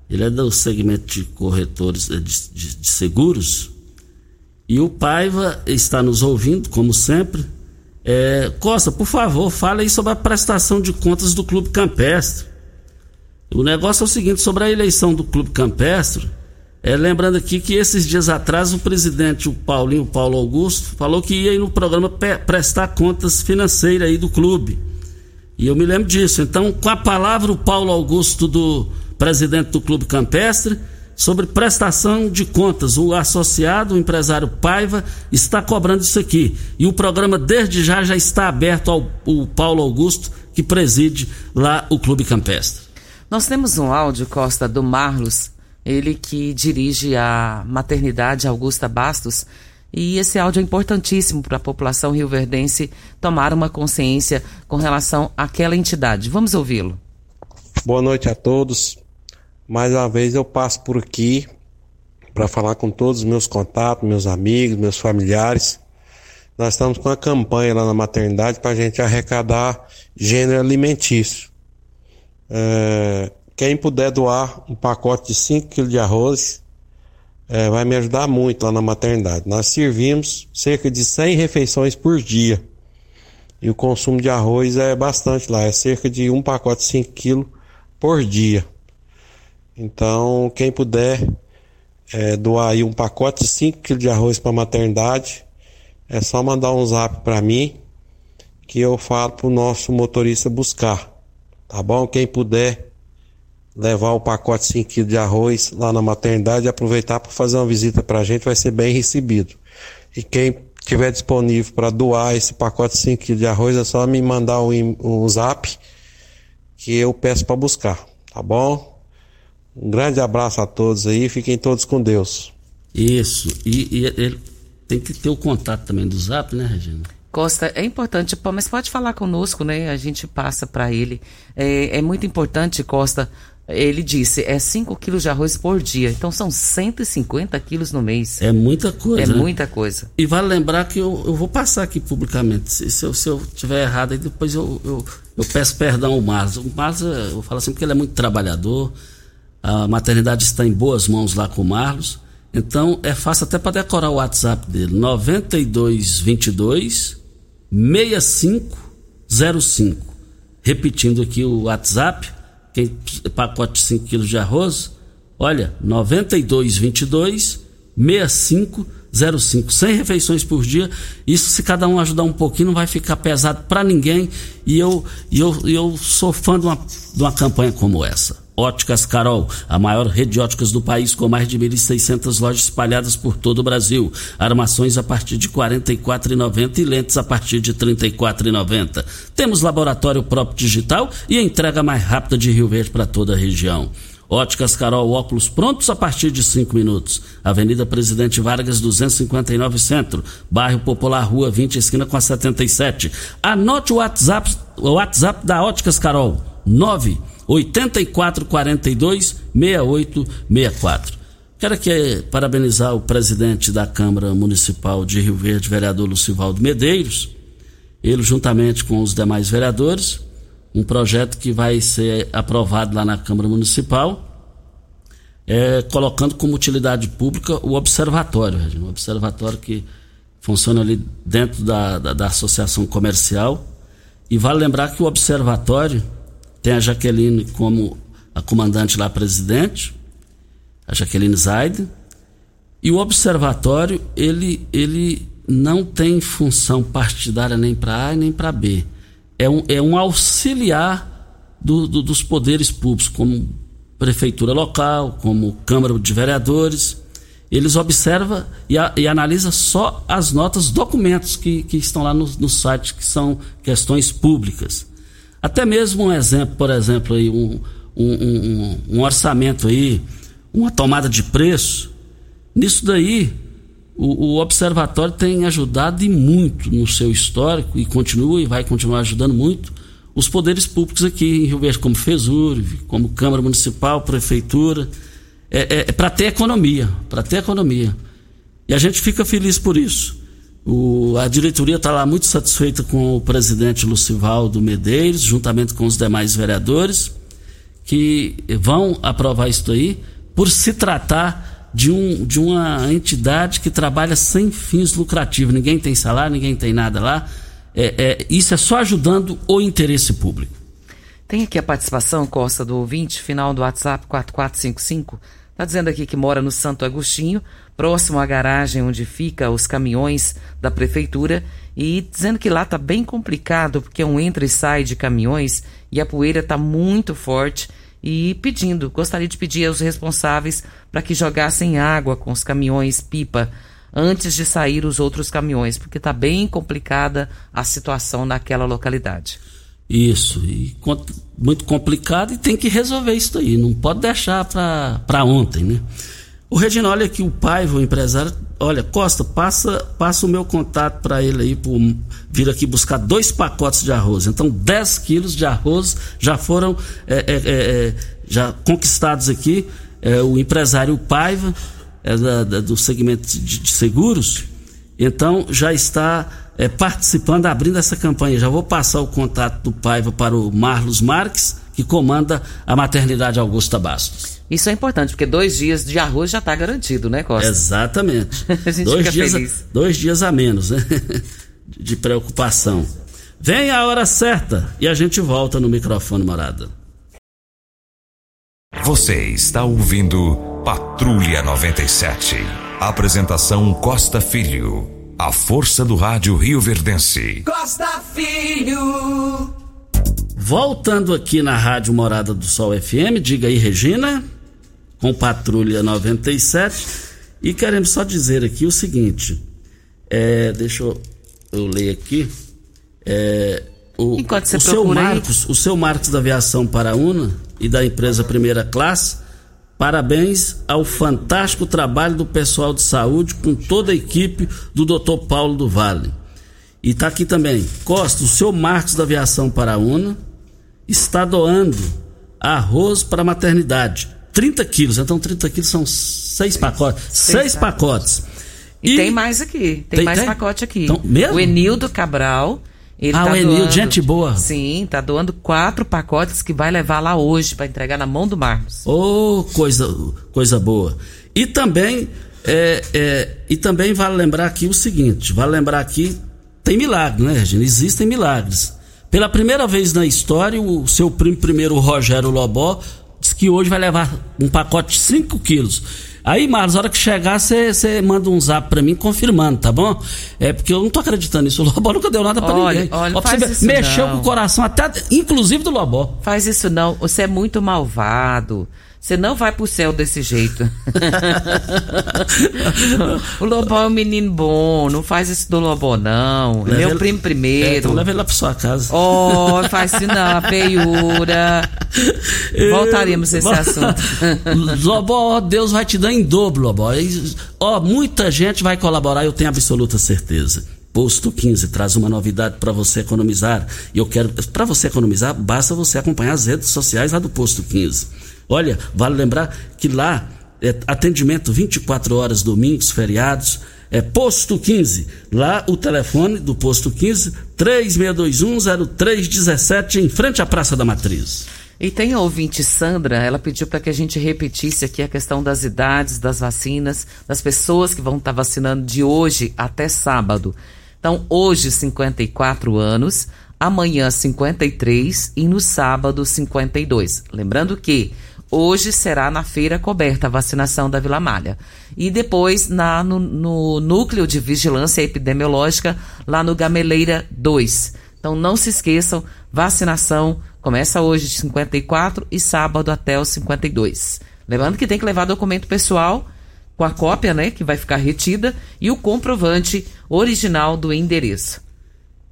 ele é do segmento de corretores de, de, de seguros, e o Paiva está nos ouvindo, como sempre. É, Costa, por favor, fale aí sobre a prestação de contas do Clube Campestre. O negócio é o seguinte, sobre a eleição do Clube Campestre, é, lembrando aqui que esses dias atrás o presidente, o Paulinho, o Paulo Augusto, falou que ia ir no programa prestar contas financeiras aí do clube. E eu me lembro disso. Então, com a palavra, o Paulo Augusto, do presidente do Clube Campestre, sobre prestação de contas. O associado, o empresário Paiva, está cobrando isso aqui. E o programa, desde já, já está aberto ao, ao Paulo Augusto, que preside lá o Clube Campestre. Nós temos um áudio, Costa, do Marlos, ele que dirige a maternidade Augusta Bastos. E esse áudio é importantíssimo para a população rioverdense tomar uma consciência com relação àquela entidade. Vamos ouvi-lo. Boa noite a todos. Mais uma vez eu passo por aqui para falar com todos os meus contatos, meus amigos, meus familiares. Nós estamos com uma campanha lá na maternidade para a gente arrecadar gênero alimentício. É, quem puder doar um pacote de 5 kg de arroz, é, vai me ajudar muito lá na maternidade. Nós servimos cerca de 100 refeições por dia. E o consumo de arroz é bastante lá, é cerca de um pacote de 5 quilos por dia. Então, quem puder é, doar aí um pacote de 5 quilos de arroz para a maternidade, é só mandar um zap para mim que eu falo para o nosso motorista buscar. Tá bom? Quem puder levar o pacote de 5 kg de arroz lá na maternidade e aproveitar para fazer uma visita para a gente, vai ser bem recebido. E quem tiver disponível para doar esse pacote de 5 kg de arroz, é só me mandar um, um zap que eu peço para buscar. Tá bom? Um grande abraço a todos aí, fiquem todos com Deus. Isso, e, e ele tem que ter o contato também do zap, né, Regina? Costa, é importante, mas pode falar conosco, né? A gente passa para ele. É, é, muito importante, Costa. Ele disse, é 5 quilos de arroz por dia. Então são 150 quilos no mês. É muita coisa. É né? muita coisa. E vale lembrar que eu, eu vou passar aqui publicamente. Se, se, eu, se eu tiver errado, aí depois eu, eu, eu peço perdão ao Marlos. O Marlos, eu falo assim, porque ele é muito trabalhador. A maternidade está em boas mãos lá com o Marlos. Então é fácil até para decorar o WhatsApp dele: 9222 6505. Repetindo aqui o WhatsApp, quem pacote de 5 quilos de arroz, olha, 9222 6505. 100 refeições por dia. Isso, se cada um ajudar um pouquinho, não vai ficar pesado para ninguém. E eu, eu, eu sou fã de uma, de uma campanha como essa. Óticas Carol, a maior rede de óticas do país com mais de 1.600 lojas espalhadas por todo o Brasil. Armações a partir de R$ 44,90 e lentes a partir de R$ 34,90. Temos laboratório próprio digital e entrega mais rápida de Rio Verde para toda a região. Óticas Carol, óculos prontos a partir de 5 minutos. Avenida Presidente Vargas, 259 Centro. Bairro Popular, Rua 20, esquina com a 77. Anote o WhatsApp, o WhatsApp da Óticas Carol. 9 8442 6864. Quero aqui parabenizar o presidente da Câmara Municipal de Rio Verde, vereador Lucivaldo Medeiros. Ele, juntamente com os demais vereadores, um projeto que vai ser aprovado lá na Câmara Municipal, é, colocando como utilidade pública o observatório, um observatório que funciona ali dentro da, da, da associação comercial. E vale lembrar que o observatório tem a Jaqueline como a comandante lá, presidente, a Jaqueline Zaide. E o observatório, ele, ele não tem função partidária nem para A nem para B. É um, é um auxiliar do, do, dos poderes públicos, como prefeitura local, como Câmara de Vereadores. Eles observam e, a, e analisam só as notas, documentos que, que estão lá no, no site, que são questões públicas. Até mesmo um exemplo, por exemplo, aí, um, um, um, um orçamento aí, uma tomada de preço. Nisso daí, o, o, observatório tem ajudado e muito no seu histórico e continua e vai continuar ajudando muito os poderes públicos aqui em Rio Verde, como FESUR, como Câmara Municipal, Prefeitura. É, é, é para ter economia, para ter economia. E a gente fica feliz por isso. O, a diretoria está lá muito satisfeita com o presidente Lucivaldo Medeiros, juntamente com os demais vereadores, que vão aprovar isso aí, por se tratar de, um, de uma entidade que trabalha sem fins lucrativos. Ninguém tem salário, ninguém tem nada lá. É, é, isso é só ajudando o interesse público. Tem aqui a participação, Costa, do ouvinte, final do WhatsApp 4455. Está dizendo aqui que mora no Santo Agostinho, próximo à garagem onde fica os caminhões da prefeitura, e dizendo que lá está bem complicado porque é um entra e sai de caminhões e a poeira está muito forte. E pedindo, gostaria de pedir aos responsáveis para que jogassem água com os caminhões pipa antes de sair os outros caminhões, porque está bem complicada a situação naquela localidade. Isso, e muito complicado e tem que resolver isso aí, não pode deixar para ontem, né? O Reginaldo, olha aqui, o pai, o empresário, olha, Costa, passa, passa o meu contato para ele aí, por vir aqui buscar dois pacotes de arroz. Então, 10 quilos de arroz já foram é, é, é, é, já conquistados aqui. É, o empresário Paiva, é da, da, do segmento de, de seguros, então já está é, participando, abrindo essa campanha. Já vou passar o contato do Paiva para o Marlos Marques, que comanda a maternidade Augusta Bastos. Isso é importante, porque dois dias de arroz já está garantido, né, Costa? Exatamente. *laughs* a gente dois fica dias, feliz. Dois dias a menos, né? *laughs* De preocupação. Vem a hora certa e a gente volta no microfone morada. Você está ouvindo Patrulha 97. Apresentação Costa Filho. A força do rádio Rio Verdense. Costa Filho. Voltando aqui na Rádio Morada do Sol FM, diga aí, Regina, com Patrulha 97. E queremos só dizer aqui o seguinte: é, deixa eu, eu ler aqui. É, o, Enquanto você o seu procura aí. Marcos, o seu Marcos da Aviação Paraúna e da empresa Primeira Classe, parabéns ao fantástico trabalho do pessoal de saúde com toda a equipe do Dr. Paulo do Vale. E tá aqui também, Costa, o seu Marcos da Aviação Paraúna está doando arroz para a maternidade. 30 quilos, então 30 quilos são seis pacotes. Seis, pacotes. E, tem mais aqui, tem, Tem- mais tem? pacote aqui. Então, mesmo? O Enildo Cabral. Ele Ah, tá o Enildo, doando- gente boa. Sim, tá doando quatro pacotes que vai levar lá hoje para entregar na mão do Marcos. Oh, coisa, coisa boa. E também, é, é, e também vale lembrar aqui o seguinte: vale lembrar aqui, tem milagre, né, Regina? Existem milagres. Pela primeira vez na história, o seu primo primeiro, o Rogério Lobó, disse que hoje vai levar um pacote de 5 quilos. Aí, Marlos, na hora que chegar, você manda um zap pra mim confirmando, tá bom? É porque eu não tô acreditando nisso. O Lobó nunca deu nada pra Olha, ninguém. olha, Ó, pra faz você isso mexeu não. com o coração até, inclusive do Lobó. Faz isso não, você é muito malvado. Você não vai pro céu desse jeito. *laughs* o Lobão é um menino bom, não faz isso do Lobão, não. É Leva meu ele- primo É, primeiro. então leva ele lá pra sua casa. Oh, faz isso não, feiura. *laughs* Voltaremos a esse assunto. *laughs* Lobó, Deus vai te dar em dobro, Lobó. Ó, muita gente vai colaborar, eu tenho absoluta certeza. Posto 15 traz uma novidade para você economizar. E eu quero, para você economizar, basta você acompanhar as redes sociais lá do Posto 15. Olha, vale lembrar que lá é atendimento 24 horas, domingos, feriados. É Posto 15. Lá o telefone do Posto 15, 36210317, em frente à Praça da Matriz. E tem a ouvinte Sandra, ela pediu para que a gente repetisse aqui a questão das idades, das vacinas, das pessoas que vão estar vacinando de hoje até sábado. Então, hoje 54 anos, amanhã 53 e no sábado 52. Lembrando que hoje será na feira coberta a vacinação da Vila Malha. E depois na, no, no núcleo de vigilância epidemiológica, lá no Gameleira 2. Então não se esqueçam, vacinação começa hoje de 54 e sábado até os 52. Lembrando que tem que levar documento pessoal com a cópia, né, que vai ficar retida e o comprovante original do endereço.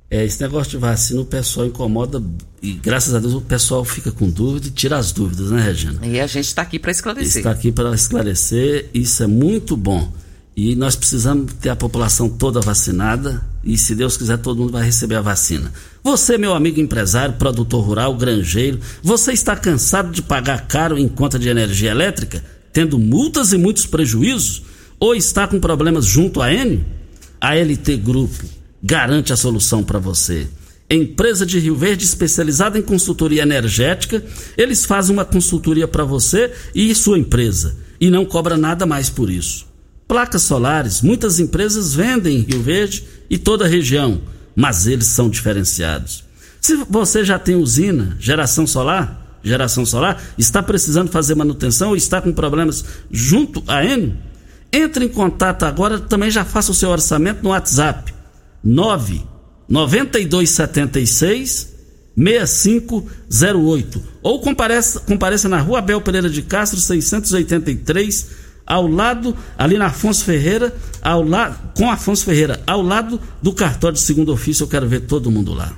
É, esse negócio de vacina o pessoal incomoda e graças a Deus o pessoal fica com dúvida e tira as dúvidas, né, Regina? E a gente está aqui para esclarecer. Está aqui para esclarecer, isso é muito bom. E nós precisamos ter a população toda vacinada e, se Deus quiser, todo mundo vai receber a vacina. Você, meu amigo empresário, produtor rural, granjeiro, você está cansado de pagar caro em conta de energia elétrica, tendo multas e muitos prejuízos? Ou está com problemas junto à N? A LT Grupo garante a solução para você. Empresa de Rio Verde especializada em consultoria energética, eles fazem uma consultoria para você e sua empresa e não cobra nada mais por isso. Placas solares, muitas empresas vendem em Rio Verde e toda a região, mas eles são diferenciados. Se você já tem usina, geração solar, geração solar, está precisando fazer manutenção ou está com problemas junto à N, entre em contato agora, também já faça o seu orçamento no WhatsApp 9 9276 6508 ou compareça, compareça na Rua Abel Pereira de Castro 683 ao lado ali na Afonso Ferreira ao lado com Afonso Ferreira ao lado do cartório de segundo ofício eu quero ver todo mundo lá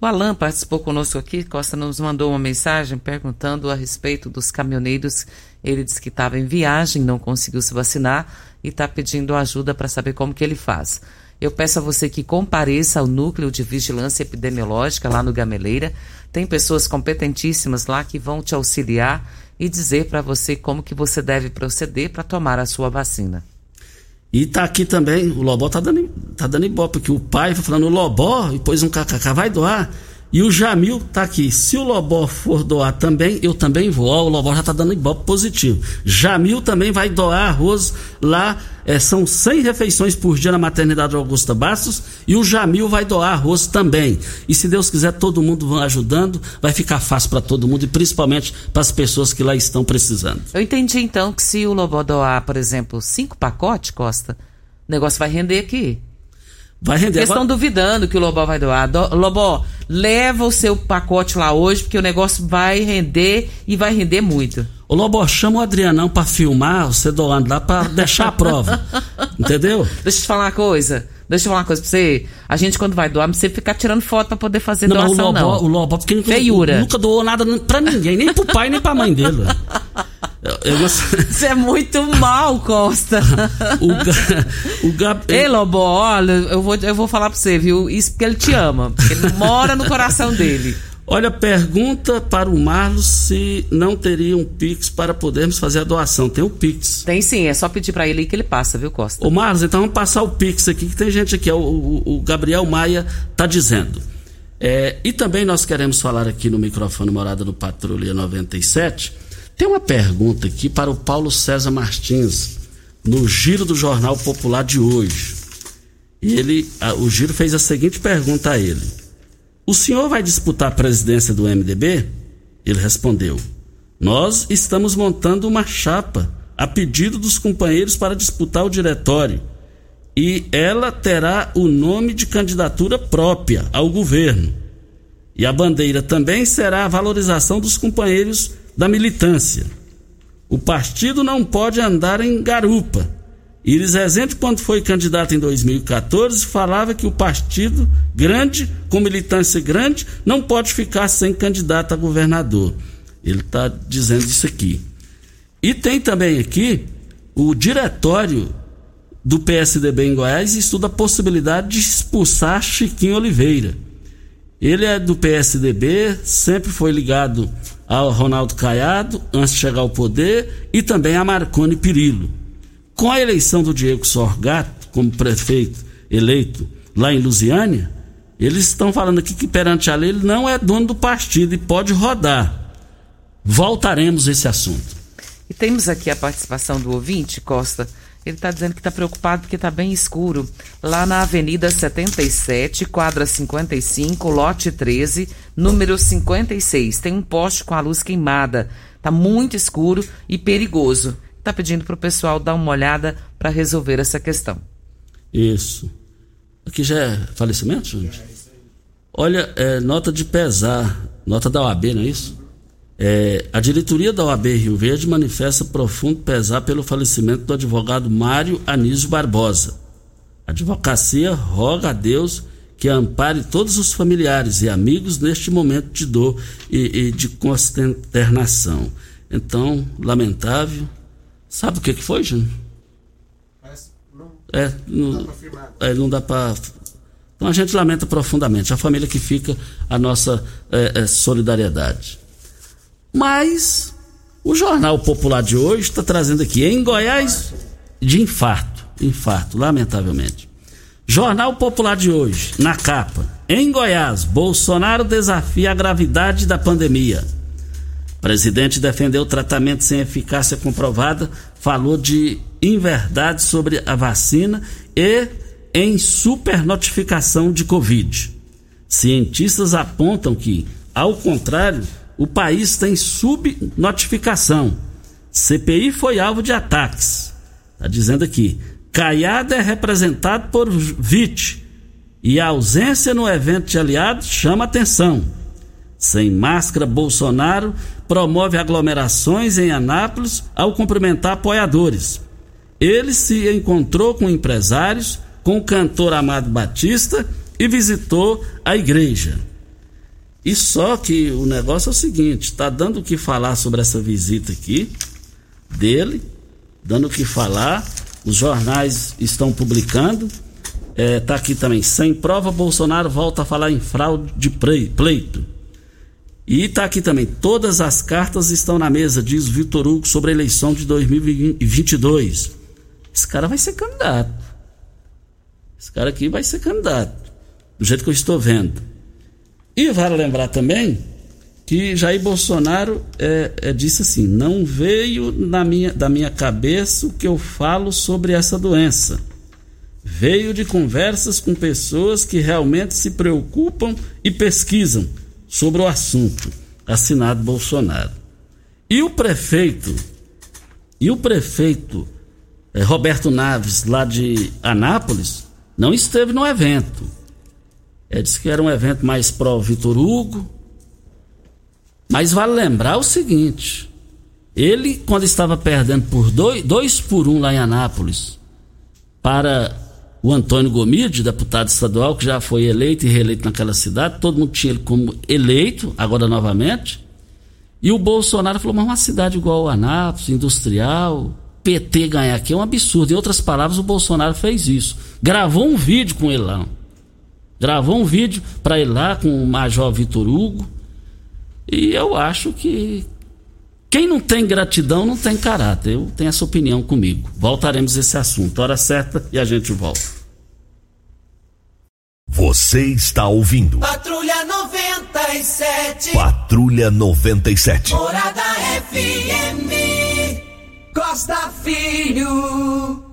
O Alan participou conosco aqui, Costa nos mandou uma mensagem perguntando a respeito dos caminhoneiros. Ele disse que estava em viagem, não conseguiu se vacinar e está pedindo ajuda para saber como que ele faz. Eu peço a você que compareça ao núcleo de vigilância epidemiológica lá no Gameleira. Tem pessoas competentíssimas lá que vão te auxiliar e dizer para você como que você deve proceder para tomar a sua vacina. E tá aqui também, o Lobó tá dando, tá dando ibope, porque o pai falando o Lobó e pôs um kkk, vai doar. E o Jamil tá aqui. Se o Lobó for doar também, eu também vou. Ó, o Lobó já tá dando ibope positivo. Jamil também vai doar arroz lá. É, são 100 refeições por dia na maternidade Augusta Bastos. E o Jamil vai doar arroz também. E se Deus quiser, todo mundo vai ajudando. Vai ficar fácil para todo mundo e principalmente para as pessoas que lá estão precisando. Eu entendi então que se o Lobó doar, por exemplo, cinco pacotes, Costa, o negócio vai render aqui. Vai render. Eles estão duvidando que o Lobó vai doar. Do, Lobó, leva o seu pacote lá hoje, porque o negócio vai render e vai render muito. o Lobó chama o Adrianão para filmar, você doando lá para deixar a prova. *laughs* Entendeu? Deixa eu te falar uma coisa. Deixa eu falar uma coisa pra você. A gente, quando vai doar, não precisa ficar tirando foto pra poder fazer Não, mas o doação, Lobó, não. o Lobó, porque Feiura. nunca doou nada pra ninguém, nem pro pai, nem pra mãe dele. *laughs* Eu- sei- *laughs* Você é muito mal, Costa. *laughs* o, Ga- o Ei, Lobó, olha, eu vou, eu vou falar pra você, viu? Isso porque ele te ama. Ele mora no coração dele. Olha, pergunta para o Marlos se não teria um Pix para podermos fazer a doação. Tem o Pix. Tem sim, é só pedir pra ele aí que ele passa, viu, Costa? Ô Marlos, então vamos passar o Pix aqui, que tem gente aqui, ó, o, o- o Gabriel Maia tá dizendo. É, e também nós queremos falar aqui no microfone Morada do Patrulha 97. Tem uma pergunta aqui para o Paulo César Martins, no giro do Jornal Popular de hoje. Ele, a- o giro fez a seguinte pergunta a ele: O senhor vai disputar a presidência do MDB? Ele respondeu: Nós estamos montando uma chapa a pedido dos companheiros para disputar o diretório. E ela terá o nome de candidatura própria ao governo. E a bandeira também será a valorização dos companheiros da militância. O partido não pode andar em garupa. Iris Rezende, quando foi candidato em 2014, falava que o partido grande, com militância grande, não pode ficar sem candidato a governador. Ele está dizendo isso aqui. E tem também aqui o diretório do PSDB em Goiás estuda a possibilidade de expulsar Chiquinho Oliveira. Ele é do PSDB, sempre foi ligado ao Ronaldo Caiado, antes de chegar ao poder, e também a Marconi Perillo. Com a eleição do Diego Sorgato como prefeito eleito lá em Lusiânia, eles estão falando aqui que perante a lei ele não é dono do partido e pode rodar. Voltaremos a esse assunto. E temos aqui a participação do ouvinte, Costa. Ele está dizendo que está preocupado porque está bem escuro. Lá na Avenida 77, quadra 55, lote 13, número 56. Tem um poste com a luz queimada. Está muito escuro e perigoso. Está pedindo para o pessoal dar uma olhada para resolver essa questão. Isso. Aqui já é falecimento, gente? Olha, é, nota de pesar, nota da OAB, não é isso? É, a diretoria da OAB Rio Verde manifesta profundo pesar pelo falecimento do advogado Mário Anísio Barbosa. A advocacia roga a Deus que ampare todos os familiares e amigos neste momento de dor e, e de consternação. Então, lamentável. Sabe o que, que foi, Júnior? É, não, é, não dá para. Então a gente lamenta profundamente. A família que fica, a nossa é, é, solidariedade. Mas o Jornal Popular de hoje está trazendo aqui, em Goiás, de infarto. Infarto, lamentavelmente. Jornal Popular de hoje, na capa. Em Goiás, Bolsonaro desafia a gravidade da pandemia. Presidente defendeu tratamento sem eficácia comprovada, falou de inverdade sobre a vacina e em supernotificação de Covid. Cientistas apontam que, ao contrário, o país tem subnotificação. CPI foi alvo de ataques. Está dizendo aqui. Caiada é representado por VIT e a ausência no evento de aliados chama atenção. Sem máscara, Bolsonaro promove aglomerações em Anápolis ao cumprimentar apoiadores. Ele se encontrou com empresários, com o cantor Amado Batista e visitou a igreja. E só que o negócio é o seguinte: está dando o que falar sobre essa visita aqui dele, dando o que falar. Os jornais estão publicando. Está aqui também. Sem prova, Bolsonaro volta a falar em fraude de pleito. E está aqui também. Todas as cartas estão na mesa, diz Vitor Hugo, sobre a eleição de 2022. Esse cara vai ser candidato. Esse cara aqui vai ser candidato. Do jeito que eu estou vendo. E vale lembrar também que Jair Bolsonaro é, é, disse assim: não veio na minha, da minha cabeça o que eu falo sobre essa doença. Veio de conversas com pessoas que realmente se preocupam e pesquisam sobre o assunto. Assinado Bolsonaro. E o prefeito, e o prefeito é, Roberto Naves, lá de Anápolis, não esteve no evento. É, disse que era um evento mais pró Vitor Hugo. Mas vale lembrar o seguinte: ele, quando estava perdendo por dois, dois por um lá em Anápolis, para o Antônio Gomide, deputado estadual, que já foi eleito e reeleito naquela cidade, todo mundo tinha ele como eleito, agora novamente. E o Bolsonaro falou: mas uma cidade igual a Anápolis, industrial, PT ganhar aqui é um absurdo. Em outras palavras, o Bolsonaro fez isso. Gravou um vídeo com ele lá. Gravou um vídeo para ele lá com o Major Vitor Hugo. E eu acho que quem não tem gratidão não tem caráter. Eu tenho essa opinião comigo. Voltaremos a esse assunto. Hora certa e a gente volta. Você está ouvindo. Patrulha 97. Patrulha 97. Morada FM. Costa Filho.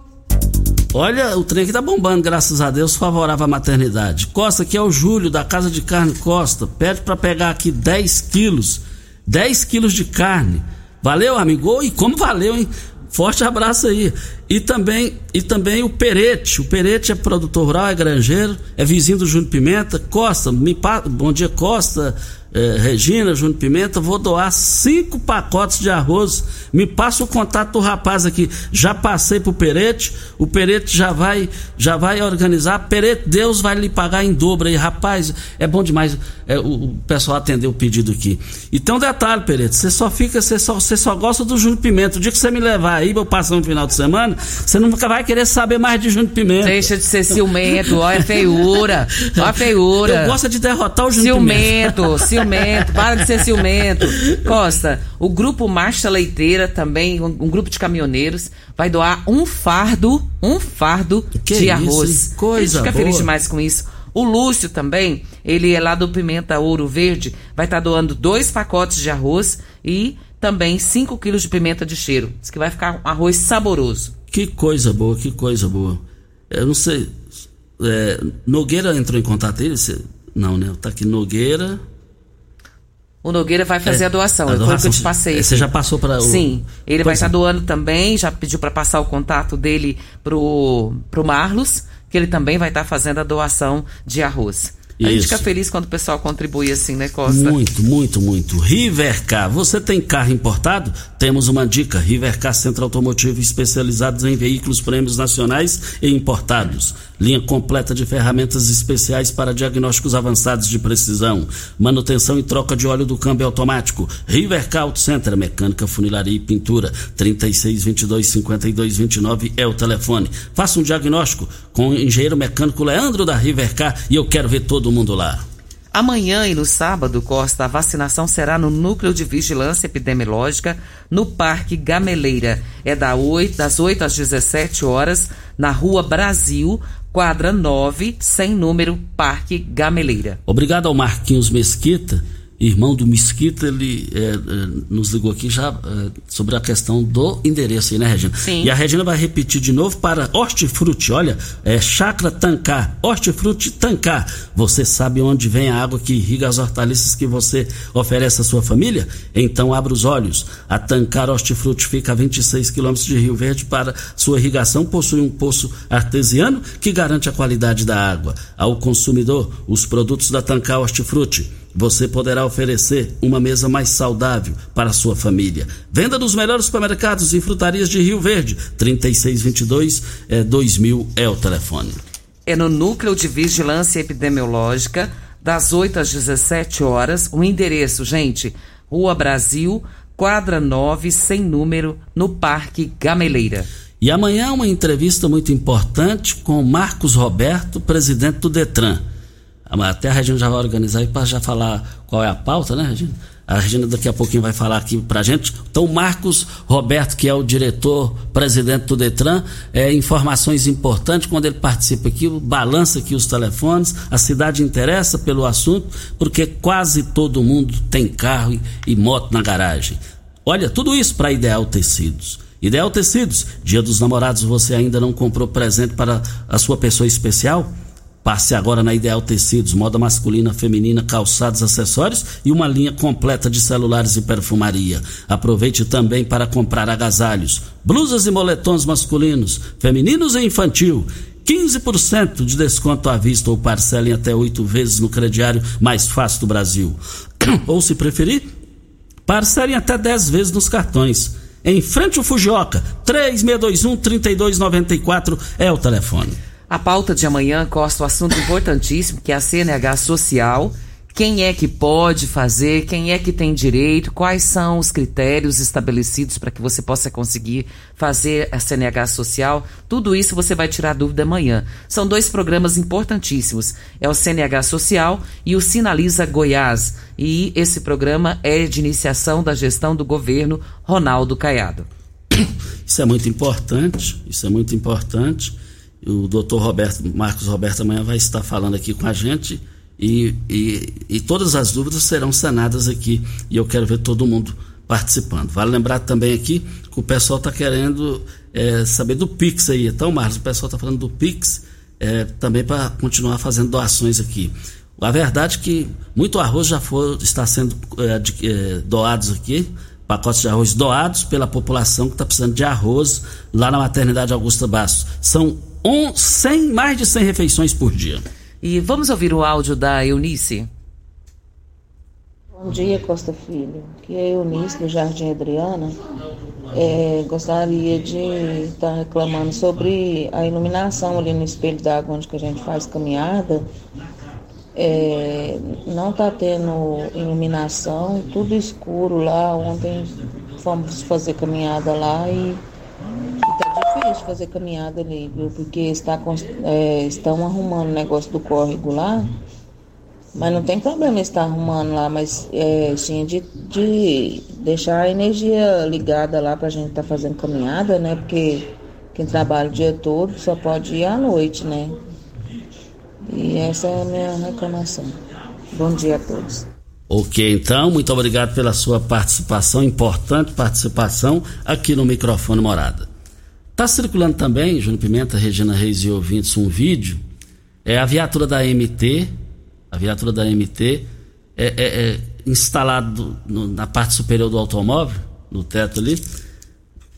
Olha, o trem aqui tá bombando, graças a Deus, favorável à maternidade. Costa, aqui é o Júlio, da Casa de Carne Costa. Pede para pegar aqui 10 quilos. 10 quilos de carne. Valeu, amigo? E como valeu, hein? Forte abraço aí. E também, e também o Perete. O Perete é produtor rural, é granjeiro, é vizinho do Júnior Pimenta. Costa, me pa... bom dia, Costa eh, Regina, Júnior Pimenta, vou doar cinco pacotes de arroz. Me passa o contato do rapaz aqui. Já passei pro Perete, o Perete já vai, já vai organizar. Perete, Deus vai lhe pagar em dobro aí, rapaz. É bom demais é, o, o, pessoal atender o pedido aqui. E tem um detalhe, Perete, você só fica, você só, você só gosta do Júnior Pimenta. O dia que você me levar aí, eu passar um final de semana, você nunca vai querer saber mais de Júnior Pimenta. Deixa de ser ciumento, olha a feiura, olha a feiura. Eu gosto de derrotar o Júnior Pimenta. Ciumento, ciumento ciumento, para de ser ciumento. Costa, o grupo Marcha Leiteira também, um, um grupo de caminhoneiros, vai doar um fardo, um fardo que de isso, arroz. Coisa fica boa. feliz demais com isso. O Lúcio também, ele é lá do Pimenta Ouro Verde, vai estar tá doando dois pacotes de arroz e também 5 quilos de pimenta de cheiro. Diz que vai ficar um arroz saboroso. Que coisa boa, que coisa boa. Eu não sei. É, Nogueira entrou em contato ele? Não, né? Tá aqui Nogueira. O Nogueira vai fazer é, a doação. A doação foi o que eu te passei. Você já passou para o. Sim. Ele pois vai estar tá doando também, já pediu para passar o contato dele pro, pro Marlos, que ele também vai estar tá fazendo a doação de arroz. A gente fica feliz quando o pessoal contribui assim, né, Costa? Muito, muito, muito. Rivercar, você tem carro importado? Temos uma dica. Rivercar Centro Automotivo especializados em veículos prêmios nacionais e importados. Linha completa de ferramentas especiais para diagnósticos avançados de precisão. Manutenção e troca de óleo do câmbio automático. Rivercar Auto Center, mecânica, funilaria e pintura. 3622-5229 é o telefone. Faça um diagnóstico com o engenheiro mecânico Leandro da Rivercar e eu quero ver todo mundo lá. Amanhã e no sábado, Costa, a vacinação será no Núcleo de Vigilância Epidemiológica, no Parque Gameleira. É da 8, das 8 às 17 horas, na Rua Brasil, quadra 9, sem número, Parque Gameleira. Obrigado ao Marquinhos Mesquita irmão do Mesquita, ele é, é, nos ligou aqui já é, sobre a questão do endereço aí, né, Regina? Sim. E a Regina vai repetir de novo para Hortifruti, olha, é Chacra Tancar, Hortifruti Tancar. Você sabe onde vem a água que irriga as hortaliças que você oferece à sua família? Então abra os olhos. A Tancar Hortifruti fica a 26 quilômetros de Rio Verde para sua irrigação, possui um poço artesiano que garante a qualidade da água. Ao consumidor, os produtos da Tancar Hortifruti você poderá oferecer uma mesa mais saudável para a sua família. Venda dos melhores supermercados e frutarias de Rio Verde. 3622 é, 2000 é o telefone. É no Núcleo de Vigilância Epidemiológica, das 8 às 17 horas. O endereço, gente, Rua Brasil, quadra 9, sem número, no Parque Gameleira. E amanhã uma entrevista muito importante com Marcos Roberto, presidente do Detran. Até a Regina já vai organizar para já falar qual é a pauta, né, Regina? A Regina daqui a pouquinho vai falar aqui pra gente. Então, Marcos Roberto, que é o diretor, presidente do Detran, é, informações importantes quando ele participa aqui, balança aqui os telefones. A cidade interessa pelo assunto, porque quase todo mundo tem carro e, e moto na garagem. Olha, tudo isso para Ideal Tecidos. Ideal Tecidos, dia dos namorados, você ainda não comprou presente para a sua pessoa especial? Passe agora na Ideal Tecidos, moda masculina, feminina, calçados, acessórios e uma linha completa de celulares e perfumaria. Aproveite também para comprar agasalhos, blusas e moletons masculinos, femininos e infantil. 15% de desconto à vista ou parcelem até oito vezes no crediário mais fácil do Brasil. *clears throat* ou, se preferir, parcelem até 10 vezes nos cartões. Em frente ao Fujioka, 3621-3294 é o telefone. A pauta de amanhã costa o assunto importantíssimo que é a CNH social. Quem é que pode fazer, quem é que tem direito, quais são os critérios estabelecidos para que você possa conseguir fazer a CNH social. Tudo isso você vai tirar dúvida amanhã. São dois programas importantíssimos. É o CNH Social e o Sinaliza Goiás. E esse programa é de iniciação da gestão do governo Ronaldo Caiado. Isso é muito importante, isso é muito importante. O doutor Roberto, Marcos Roberto amanhã vai estar falando aqui com a gente e, e, e todas as dúvidas serão sanadas aqui e eu quero ver todo mundo participando. Vale lembrar também aqui que o pessoal está querendo é, saber do Pix aí. Então, Marcos, o pessoal está falando do Pix é, também para continuar fazendo doações aqui. A verdade é que muito arroz já foi, está sendo é, de, é, doados aqui, pacotes de arroz doados pela população que está precisando de arroz lá na maternidade Augusta Bastos. São um, 100, mais de 100 refeições por dia. E vamos ouvir o áudio da Eunice. Bom dia, Costa Filho. Aqui é Eunice, do Jardim Adriana. É, gostaria de estar tá reclamando sobre a iluminação ali no espelho d'água onde que a gente faz caminhada. É, não está tendo iluminação, tudo escuro lá. Ontem fomos fazer caminhada lá e difícil fazer caminhada ali, viu? Porque está, é, estão arrumando o negócio do córrego lá. Mas não tem problema estar arrumando lá, mas é, sim de, de deixar a energia ligada lá para a gente estar tá fazendo caminhada, né? Porque quem trabalha o dia todo só pode ir à noite, né? E essa é a minha reclamação. Bom dia a todos. Ok, então, muito obrigado pela sua participação, importante participação aqui no microfone Morada. Está circulando também, Júnior Pimenta, Regina Reis e ouvintes, um vídeo. É a viatura da MT, a viatura da MT é, é, é instalado no, na parte superior do automóvel, no teto ali,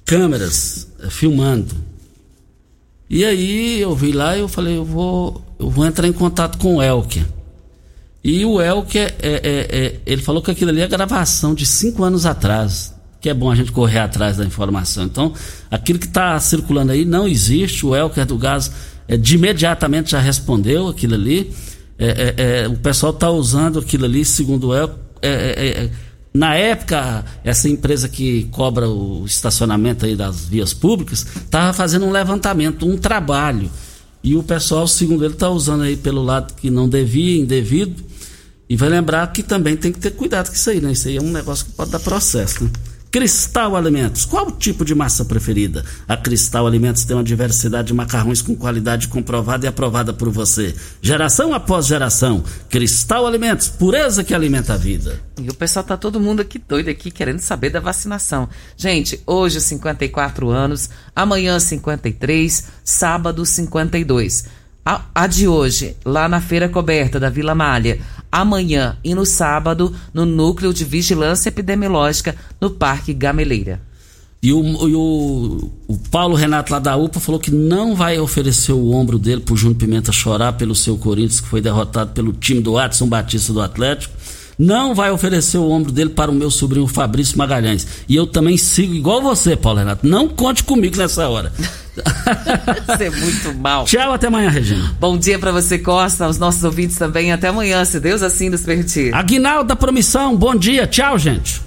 câmeras é, filmando. E aí eu vi lá e eu falei, eu vou, eu vou entrar em contato com o Elker. E o Elker, é, é, é, ele falou que aquilo ali é gravação de cinco anos atrás que é bom a gente correr atrás da informação. Então, aquilo que está circulando aí não existe. O Elker do Gás é, de imediatamente já respondeu aquilo ali. É, é, é o pessoal está usando aquilo ali, segundo o Elker. É, é, na época, essa empresa que cobra o estacionamento aí das vias públicas estava fazendo um levantamento, um trabalho. E o pessoal, segundo ele, está usando aí pelo lado que não devia, indevido. E vai lembrar que também tem que ter cuidado com isso aí, né? Isso aí é um negócio que pode dar processo, né? Cristal Alimentos. Qual o tipo de massa preferida? A Cristal Alimentos tem uma diversidade de macarrões com qualidade comprovada e aprovada por você. Geração após geração. Cristal Alimentos, pureza que alimenta a vida. E o pessoal tá todo mundo aqui doido aqui querendo saber da vacinação. Gente, hoje 54 anos, amanhã 53, sábado 52. A, a de hoje, lá na feira coberta da Vila Malha amanhã e no sábado no Núcleo de Vigilância Epidemiológica no Parque Gameleira. E o, e o, o, Paulo Renato lá da UPA falou que não vai oferecer o ombro dele pro Júnior Pimenta chorar pelo seu Corinthians, que foi derrotado pelo time do Watson Batista do Atlético. Não vai oferecer o ombro dele para o meu sobrinho Fabrício Magalhães. E eu também sigo igual você, Paulo Renato. Não conte comigo nessa hora. *laughs* Você é muito mal. Tchau, até amanhã, Regina. Bom dia para você, Costa, aos nossos ouvintes também. Até amanhã, se Deus assim nos permitir. Aguinaldo da Promissão, bom dia. Tchau, gente.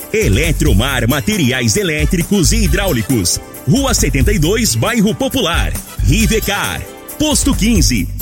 Eletromar Materiais Elétricos e Hidráulicos. Rua 72, Bairro Popular. Rivecar. Posto 15.